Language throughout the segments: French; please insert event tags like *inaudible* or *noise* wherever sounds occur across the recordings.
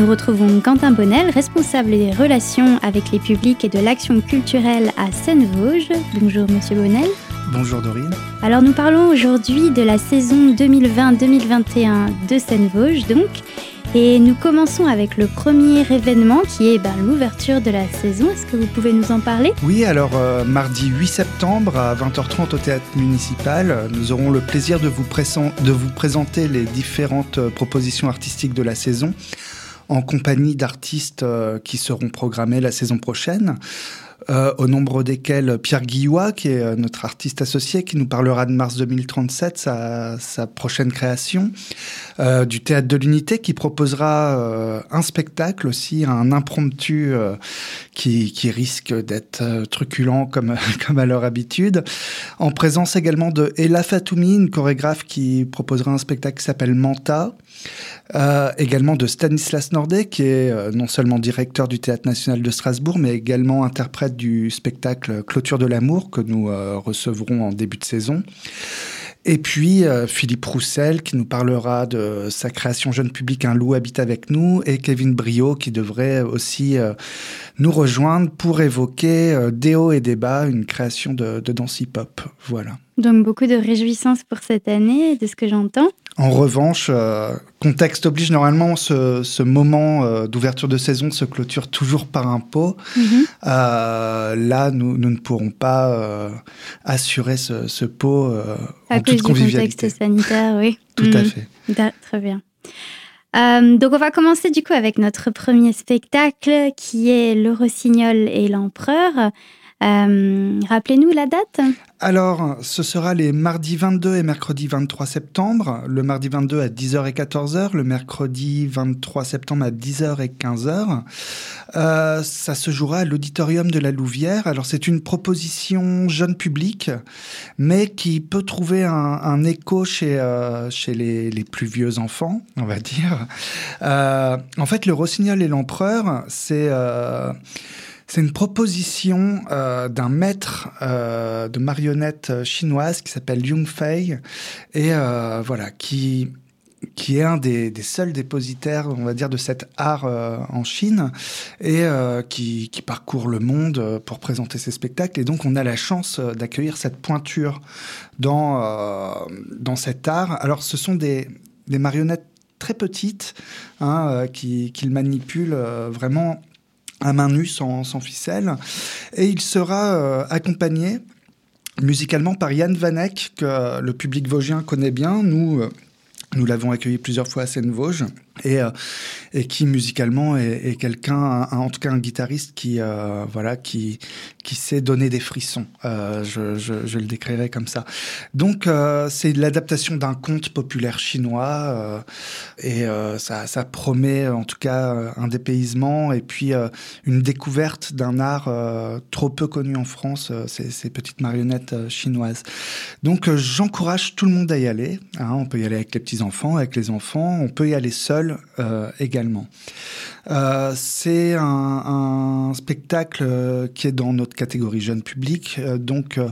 Nous retrouvons Quentin Bonnel, responsable des relations avec les publics et de l'action culturelle à Seine-Vosges. Bonjour Monsieur Bonnel. Bonjour Dorine. Alors nous parlons aujourd'hui de la saison 2020-2021 de Seine-Vosges donc. Et nous commençons avec le premier événement qui est ben, l'ouverture de la saison. Est-ce que vous pouvez nous en parler? Oui, alors euh, mardi 8 septembre à 20h30 au théâtre municipal, nous aurons le plaisir de vous, de vous présenter les différentes euh, propositions artistiques de la saison en compagnie d'artistes euh, qui seront programmés la saison prochaine. Euh, au nombre desquels Pierre Guillois, qui est euh, notre artiste associé, qui nous parlera de mars 2037, sa, prochaine création, du Théâtre de l'Unité, qui proposera un spectacle aussi, un impromptu qui, qui, risque d'être truculent comme, *laughs* comme à leur habitude, en présence également de Ella Fatoumi, une chorégraphe qui proposera un spectacle qui s'appelle Manta, euh, également de Stanislas Nordet, qui est euh, non seulement directeur du Théâtre national de Strasbourg, mais également interprète du spectacle Clôture de l'amour que nous euh, recevrons en début de saison. Et puis Philippe Roussel qui nous parlera de sa création jeune public Un loup habite avec nous et Kevin Brio qui devrait aussi nous rejoindre pour évoquer euh, Déo et débat, une création de, de danse hip-hop. Voilà. Donc beaucoup de réjouissances pour cette année, de ce que j'entends. En revanche, euh, contexte oblige, normalement, ce, ce moment euh, d'ouverture de saison se clôture toujours par un pot. Mm -hmm. euh, là, nous, nous, ne pourrons pas assurer ce, ce pot euh, en toute convivialité. contexte sanitaire, oui. *laughs* Tout à fait. Très bien. Donc on va commencer du coup avec notre premier spectacle qui est Le Rossignol et l'Empereur. Euh, Rappelez-nous la date Alors, ce sera les mardis 22 et mercredi 23 septembre. Le mardi 22 à 10h et 14h, le mercredi 23 septembre à 10h et 15h. Euh, ça se jouera à l'auditorium de la Louvière. Alors, c'est une proposition jeune public, mais qui peut trouver un, écho chez, euh, chez les, les, plus vieux enfants, on va dire. Euh, en fait, le Rossignol et l'Empereur, c'est... Euh, c'est une proposition euh, d'un maître euh, de marionnettes chinoise qui s'appelle Liu Fei et euh, voilà qui qui est un des, des, seuls dépositaires, on va dire, de cet art euh, en Chine et euh, qui, qui, parcourt le monde pour présenter ses spectacles. Et donc, on a la chance d'accueillir cette pointure dans, euh, dans cet art. Alors, ce sont des, des marionnettes très petites hein, qu'il qui manipule vraiment à main nue, sans, ficelle. Et il sera euh, accompagné musicalement par Yann Vanek, que le public vosgien connaît bien. Nous, euh, nous l'avons accueilli plusieurs fois à Seine-Vosges et, euh, et qui musicalement est, quelqu'un, en tout cas un guitariste qui euh, voilà qui qui sait donner des frissons. Euh, je, le décrirais comme ça. Donc euh, c'est l'adaptation d'un conte populaire chinois et ça, ça promet en tout cas un dépaysement et puis une découverte d'un art trop peu connu en France, ces, ces petites marionnettes chinoises. Donc j'encourage tout le monde à y aller. Hein, on peut y aller avec les petits enfants, avec les enfants, on peut y aller seul euh, également. Euh, c'est un, un, spectacle qui est dans notre catégorie jeune public, euh, donc euh,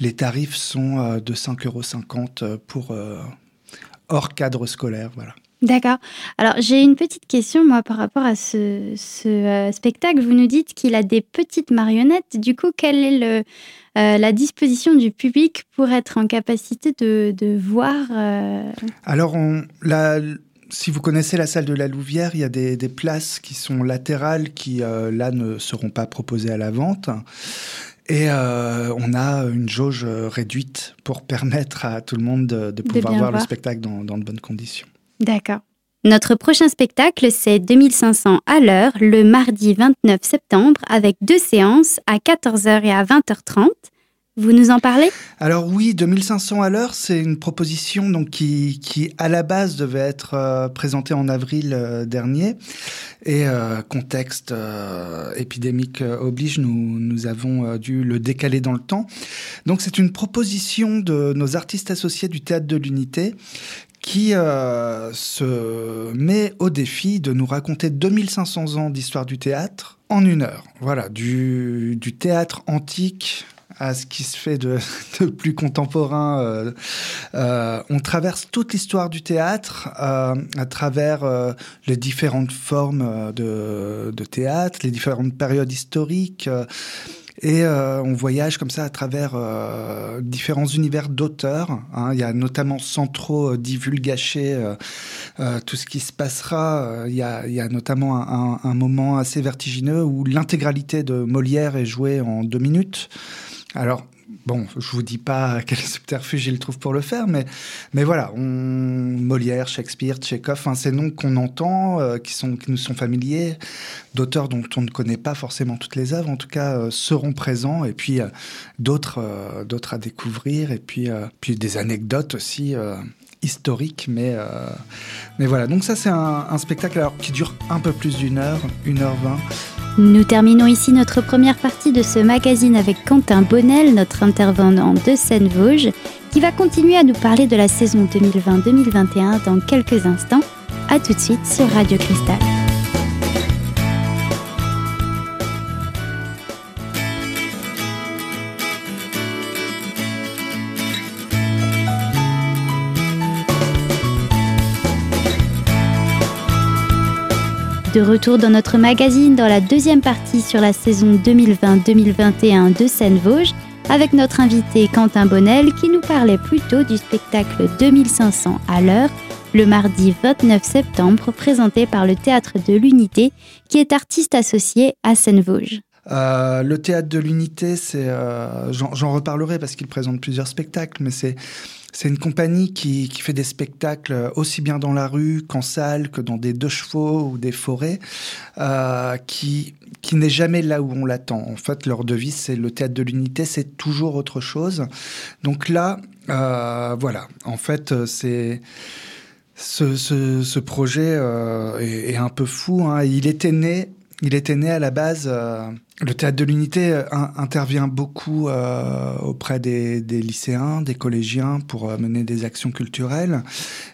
les tarifs sont euh, de 5,50 euros pour euh, hors cadre scolaire. Voilà. D'accord. Alors j'ai une petite question moi par rapport à ce, ce euh, spectacle. Vous nous dites qu'il a des petites marionnettes. Du coup, quelle est le, euh, la disposition du public pour être en capacité de, de voir euh... Alors on, la, si vous connaissez la salle de la Louvière, il y a des, des places qui sont latérales qui, euh, là, ne seront pas proposées à la vente. Et euh, on a une jauge réduite pour permettre à tout le monde de, de pouvoir de voir, voir le spectacle dans, dans de bonnes conditions. D'accord. Notre prochain spectacle, c'est 2500 à l'heure, le mardi 29 septembre, avec deux séances à 14h et à 20h30. Vous nous en parlez? Alors oui, 2500 à l'heure, c'est une proposition donc qui, qui à la base devait être euh, présentée en avril euh, dernier et euh, contexte épidémique oblige, nous, nous avons dû le décaler dans le temps. Donc c'est une proposition de nos artistes associés du théâtre de l'unité qui se met au défi de nous raconter 2500 ans d'histoire du théâtre en une heure. Voilà, du théâtre antique à ce qui se fait *laughs* de, plus contemporain. Euh, euh, on traverse toute l'histoire du théâtre à travers les différentes formes de, théâtre, les différentes périodes historiques. Et euh, on voyage comme ça à travers euh, différents univers d'auteurs. Hein. Il y a notamment sans trop euh, divulgacher euh, tout ce qui se passera. Il y a, notamment un, moment assez vertigineux où l'intégralité de Molière est jouée en deux minutes. Alors, Bon, je vous dis pas *laughs* quel subterfuge il trouve pour le faire, mais, mais voilà, Molière, Shakespeare, Tchekhov, hein, ces noms qu'on entend, euh, qui, sont, qui nous sont familiers, d'auteurs dont on ne connaît pas forcément toutes les œuvres, en tout cas, euh, seront présents, et puis euh, d'autres, à découvrir, et puis, puis des anecdotes aussi historiques, mais, mais voilà. Donc ça, c'est un, spectacle alors, qui dure un peu plus d'une heure, une heure vingt. Nous terminons ici notre première partie de ce magazine avec Quentin Bonnel, notre intervenant de Seine-Vosges, qui va continuer à nous parler de la saison 2020-2021 dans quelques instants. A tout de suite sur Radio Cristal. De retour dans notre magazine dans la deuxième partie sur la saison 2020-2021 de Seine-Vosges avec notre invité Quentin Bonnel qui nous parlait plutôt du spectacle 2500 à l'heure le mardi 29 septembre présenté par le Théâtre de l'Unité qui est artiste associé à Seine-Vosges. Euh, le théâtre de l'unité, c'est, euh, j'en reparlerai parce qu'il présente plusieurs spectacles, mais c'est c'est une compagnie qui, qui, fait des spectacles aussi bien dans la rue qu'en salle, que dans des deux chevaux ou des forêts, euh, qui, qui n'est jamais là où on l'attend. En fait, leur devise, c'est le théâtre de l'unité, c'est toujours autre chose. Donc là, euh, voilà, en fait, c'est... Ce, ce, ce, projet euh, est, est, un peu fou. Hein. Il était né, il était né à la base euh, le théâtre de l'unité euh, intervient beaucoup euh, auprès des, lycéens, des collégiens pour euh, mener des actions culturelles.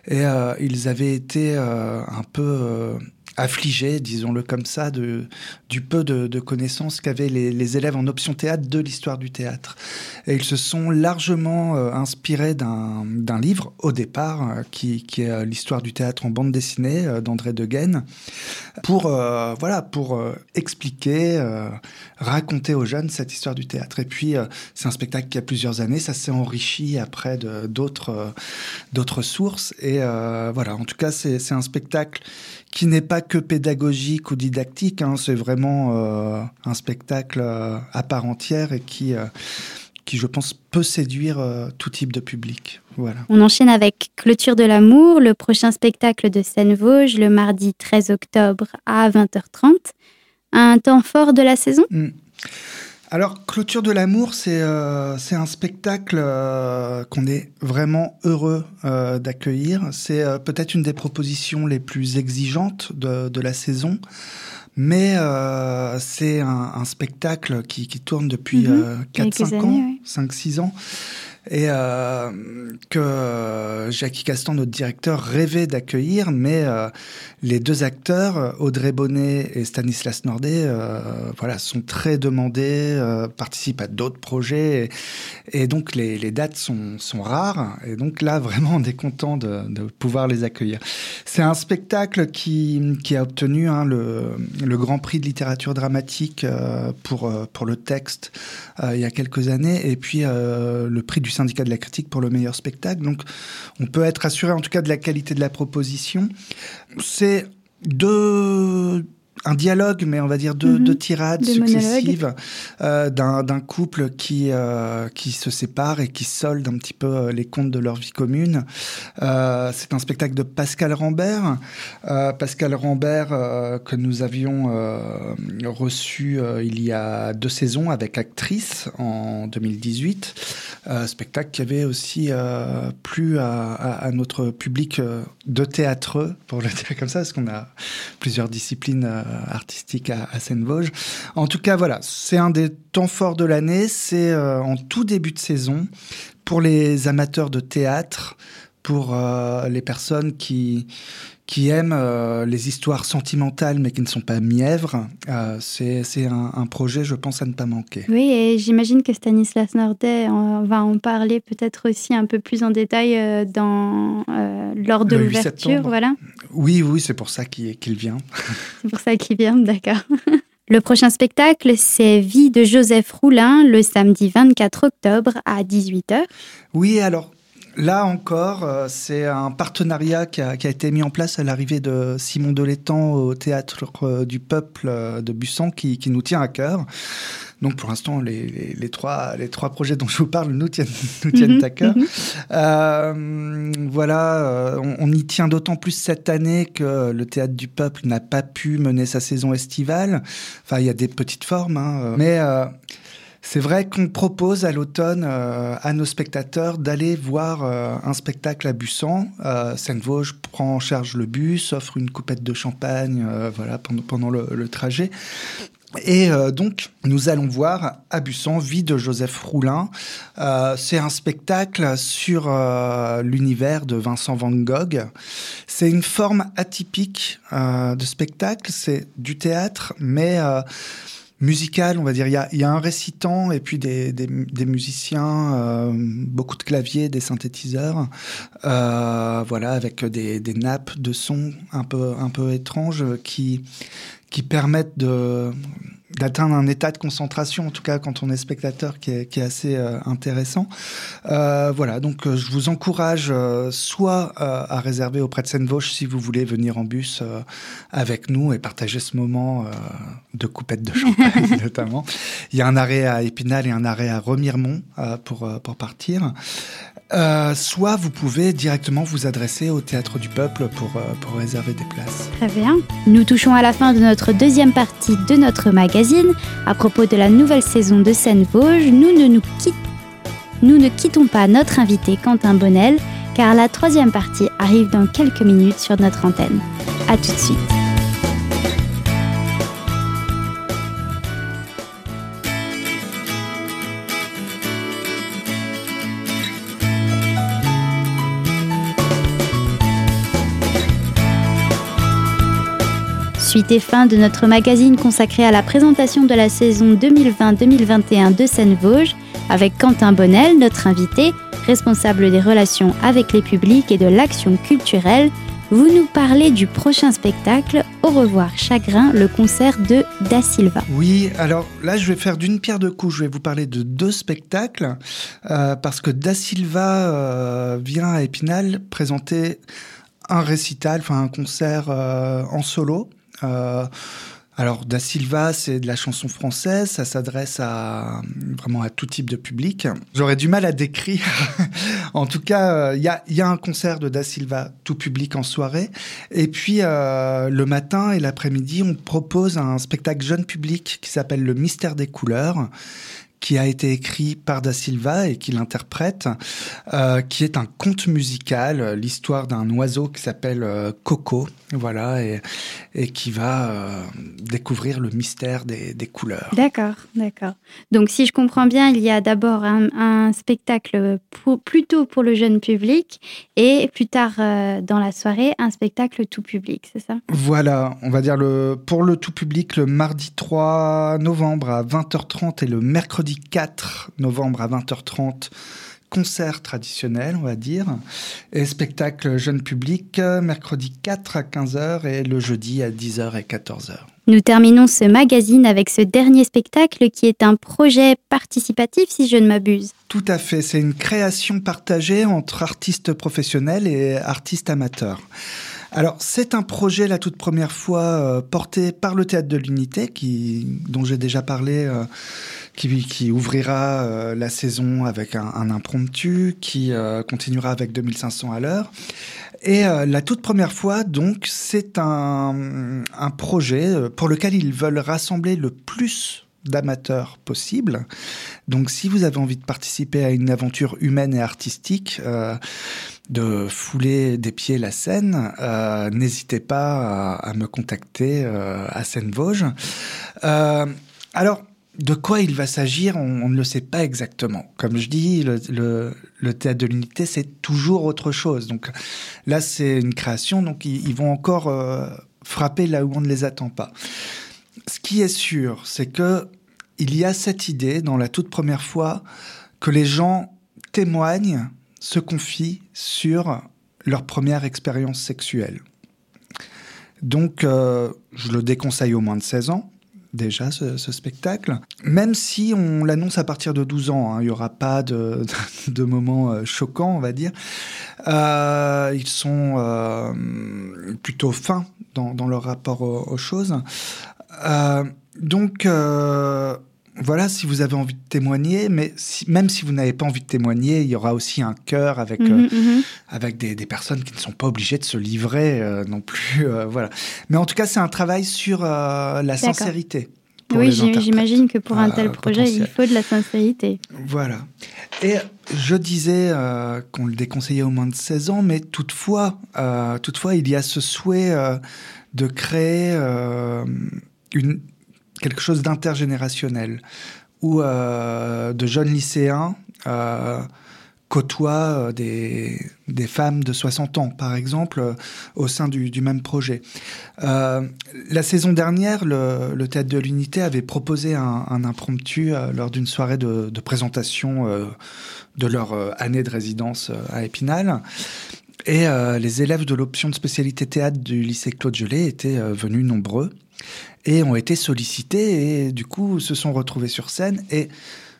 Et ils avaient été un peu affligés, disons-le comme ça, du peu de, connaissances qu'avaient les, élèves en option théâtre de l'histoire du théâtre. Et ils se sont largement euh, inspirés d'un livre, au départ, euh, qui, est l'histoire du théâtre en bande dessinée euh, d'André Degaine, pour, voilà, pour expliquer, raconter aux jeunes cette histoire du théâtre. Et puis, c'est un spectacle qui a plusieurs années, ça s'est enrichi après d'autres sources. Et voilà, en tout cas, c'est un spectacle qui n'est pas que pédagogique ou didactique, hein, c'est vraiment euh, un spectacle euh, à part entière et qui, euh, qui, je pense, peut séduire tout type de public. Voilà. On enchaîne avec Clôture de l'amour, le prochain spectacle de Seine-Vosges, le mardi 13 octobre à 20h30. Un temps fort de la saison? Mmh. Alors, Clôture de l'amour, c'est euh, un spectacle euh, qu'on est vraiment heureux euh, d'accueillir. C'est euh, peut-être une des propositions les plus exigeantes de, de la saison, mais euh, c'est un, un, spectacle qui, qui tourne depuis mm -hmm. 4-5 ans, ouais. 5-6 ans et euh, que Jackie Castan, notre directeur, rêvait d'accueillir, mais euh, les deux acteurs, Audrey Bonnet et Stanislas Nordet, euh, voilà, sont très demandés, euh, participent à d'autres projets, et, et donc les, les, dates sont, sont, rares, et donc là, vraiment, on est content de, de pouvoir les accueillir. C'est un spectacle qui, qui a obtenu hein, le, le, Grand Prix de littérature dramatique euh, pour, pour le texte il y a quelques années, et puis le prix du syndicat de la critique pour le meilleur spectacle. Donc, on peut être assuré en tout cas de la qualité de la proposition. C'est deux un dialogue, mais on va dire deux, mm -hmm. deux tirades Des successives euh, d'un couple qui, euh, qui se sépare et qui solde un petit peu euh, les comptes de leur vie commune. Euh, C'est un spectacle de Pascal Rambert. Pascal Rambert que nous avions reçu il y a deux saisons avec Actrice en 2018. Euh, spectacle qui avait aussi plu à, à, à, notre public de théâtreux, pour le dire comme ça, parce qu'on a plusieurs disciplines artistique à, à Seine-Vosges. En tout cas, voilà, c'est un des temps forts de l'année. C'est euh, en tout début de saison pour les amateurs de théâtre pour les personnes qui qui aiment euh, les histoires sentimentales mais qui ne sont pas mièvres, euh, c'est un, un, projet, je pense, à ne pas manquer. Oui, et j'imagine que Stanislas Nordet va en parler peut-être aussi un peu plus en détail euh, dans, lors de l'ouverture. Voilà. Oui, oui, c'est pour ça qu'il vient. *laughs* c'est pour ça qu'il vient, d'accord. *laughs* Le prochain spectacle, c'est Vie de Joseph Roulin, le samedi 24 octobre à 18h. Oui, alors Là encore, euh, c'est un partenariat qui a, été mis en place à l'arrivée de Simon Delétang au Théâtre euh, du Peuple euh, de Bussan qui, nous tient à cœur. Donc pour l'instant, les, trois, les trois projets dont je vous parle nous tiennent, *laughs* nous tiennent mhm, à cœur. Mhm. voilà, on, y tient d'autant plus cette année que le Théâtre du Peuple n'a pas pu mener sa saison estivale. Enfin, il y a des petites formes, hein, mais c'est vrai qu'on propose à l'automne euh, à nos spectateurs d'aller voir euh, un spectacle à Bussan. Euh, Seine-Vosges prend en charge le bus, offre une coupette de champagne voilà, pendant, le, trajet. Et donc, nous allons voir à Bussan Vie de Joseph Roulin. c'est un spectacle sur l'univers de Vincent Van Gogh. C'est une forme atypique de spectacle. C'est du théâtre, mais musical, on va dire. Il y a, un récitant et puis des, musiciens, euh, beaucoup de claviers, des synthétiseurs, euh, voilà, avec des, des, nappes de son un peu, un peu étranges qui, qui permettent de d'atteindre un état de concentration, en tout cas quand on est spectateur, qui est, qui est assez euh, intéressant. Euh, voilà, donc euh, je vous encourage soit à réserver auprès de Seine-Vosges si vous voulez venir en bus avec nous et partager ce moment de coupette de *laughs* champagne notamment. Il y a un arrêt à Épinal et un arrêt à Remiremont pour, pour partir. Soit vous pouvez directement vous adresser au Théâtre du Peuple pour, pour réserver des places. Très bien. Nous touchons à la fin de notre deuxième partie de notre magazine. À propos de la nouvelle saison de Seine-Vosges, nous ne, nous, nous ne quittons pas notre invité Quentin Bonnel, car la troisième partie arrive dans quelques minutes sur notre antenne. A tout de suite. Suite et fin de notre magazine consacré à la présentation de la saison 2020-2021 de Seine-Vosges avec Quentin Bonnel, notre invité, responsable des relations avec les publics et de l'action culturelle. Vous nous parlez du prochain spectacle Au revoir chagrin, le concert de Da Silva. Oui, alors là je vais faire d'une pierre deux coups. Je vais vous parler de deux spectacles euh, parce que Da Silva euh, vient à Épinal présenter un récital, enfin un concert euh, en solo alors, Da Silva, c'est de la chanson française, ça s'adresse à vraiment à tout type de public. J'aurais du mal à décrire. *laughs* en tout cas, il euh, y, a, un concert de Da Silva tout public en soirée. Et puis, euh, le matin et l'après-midi, on propose un spectacle jeune public qui s'appelle Le Mystère des couleurs qui a été écrit par Da Silva et qui l'interprète, euh, qui est un conte musical, l'histoire d'un oiseau qui s'appelle euh, Coco, voilà, et, et qui va euh, découvrir le mystère des, des couleurs. D'accord, d'accord. Donc si je comprends bien, il y a d'abord un, un, spectacle pour, plutôt pour le jeune public et plus tard dans la soirée, un spectacle tout public, c'est ça? Voilà, on va dire le, pour le tout public le mardi 3 novembre à 20h30 et le mercredi 4 novembre à 20h30 concert traditionnel, on va dire, et spectacle jeune public mercredi 4 à 15h et le jeudi à 10h et 14h. Nous terminons ce magazine avec ce dernier spectacle qui est un projet participatif, si je ne m'abuse. Tout à fait, c'est une création partagée entre artistes professionnels et artistes amateurs. Alors, c'est un projet la toute première fois euh, porté par le Théâtre de l'Unité, qui, dont j'ai déjà parlé. Euh, qui, ouvrira euh, la saison avec un, impromptu, qui euh, continuera avec 2500 à l'heure. Et euh, la toute première fois, donc, c'est un, projet pour lequel ils veulent rassembler le plus d'amateurs possible. Donc si vous avez envie de participer à une aventure humaine et artistique, de fouler des pieds la scène, n'hésitez pas à, à, me contacter à Seine-Vosges. alors, de quoi il va s'agir, on, ne le sait pas exactement. Comme je dis, le, théâtre de l'unité, c'est toujours autre chose. Donc là, c'est une création, donc ils, vont encore euh, frapper là où on ne les attend pas. Ce qui est sûr, c'est que il y a cette idée dans la toute première fois que les gens témoignent, se confient sur leur première expérience sexuelle. Donc, euh, je le déconseille au moins de 16 ans déjà ce, spectacle. Même si on l'annonce à partir de 12 ans, hein, il n'y aura pas *laughs* de, moments euh, choquants, on va dire. Euh, ils sont euh, plutôt fins dans, dans, leur rapport aux, choses. donc voilà, si vous avez envie de témoigner, mais même si vous n'avez pas envie de témoigner, il y aura aussi un cœur avec, mhm, mhm. avec des, des, personnes qui ne sont pas obligées de se livrer non plus. voilà. Mais en tout cas, c'est un travail sur la sincérité. Oui, j'imagine que pour un tel projet, il faut de la sincérité. Voilà. Et je disais euh, qu'on le déconseillait au moins de 16 ans, mais toutefois, euh, toutefois il y a ce souhait euh, de créer une, quelque chose d'intergénérationnel, où de jeunes lycéens côtoie euh, des, femmes de 60 ans, par exemple, euh, au sein du, même projet. Euh, la saison dernière, le, Théâtre de l'Unité avait proposé un, impromptu lors d'une soirée de, présentation de leur année de résidence à Épinal. Et les élèves de l'option de spécialité théâtre du lycée Claude Gelé étaient venus nombreux et ont été sollicités et du coup se sont retrouvés sur scène. Et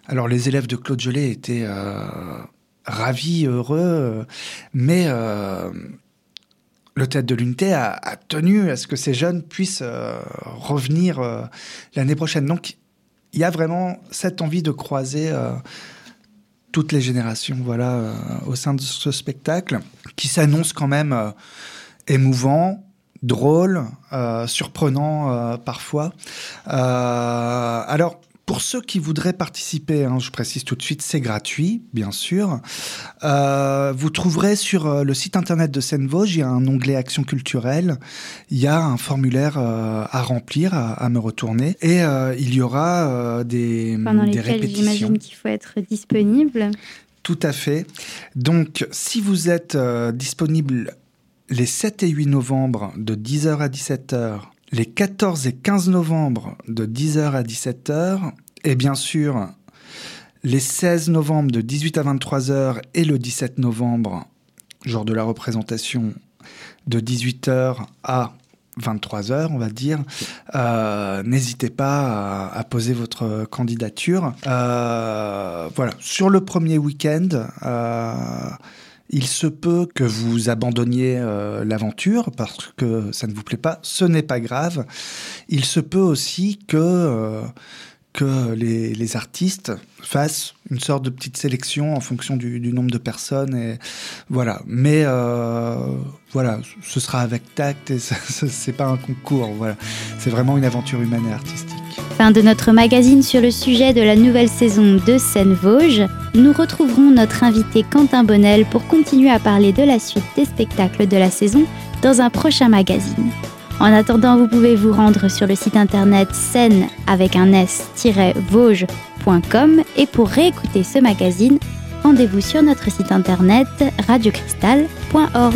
alors les élèves de Claude Gelé étaient ravi, heureux, mais euh, le théâtre de l'unité a, tenu à ce que ces jeunes puissent euh, revenir euh, l'année prochaine. Donc, il y a vraiment cette envie de croiser toutes les générations, voilà, au sein de ce spectacle, qui s'annonce quand même émouvant, drôle, surprenant parfois. alors, pour ceux qui voudraient participer, hein, je précise tout de suite, c'est gratuit, bien sûr. Euh, vous trouverez sur euh, le site internet de Seine-Vosges, il y a un onglet Action culturelle, il y a un formulaire euh, à remplir, à, me retourner, et il y aura des, Pendant des répétitions. J'imagine qu'il faut être disponible. Tout à fait. Donc, si vous êtes disponible les 7 et 8 novembre de 10h à 17h les 14 et 15 novembre de 10h à 17h, et bien sûr les 16 novembre de 18 à 23h et le 17 novembre, jour de la représentation, de 18h à 23h, on va dire. Euh, n'hésitez pas à, poser votre candidature. Euh, voilà, sur le premier week-end, euh, il se peut que vous abandonniez euh, l'aventure parce que ça ne vous plaît pas, ce n'est pas grave. Il se peut aussi que, euh, que les, artistes fassent une sorte de petite sélection en fonction du, nombre de personnes. Et voilà. Mais euh, voilà, ce sera avec tact et *laughs* ce n'est pas un concours. Voilà. C'est vraiment une aventure humaine et artistique. Fin de notre magazine sur le sujet de la nouvelle saison de Seine-Vosges. Nous retrouverons notre invité Quentin Bonnel pour continuer à parler de la suite des spectacles de la saison dans un prochain magazine. En attendant, vous pouvez vous rendre sur le site internet scène avec un s-vosges.com et pour réécouter ce magazine, rendez-vous sur notre site internet radiocristal.org.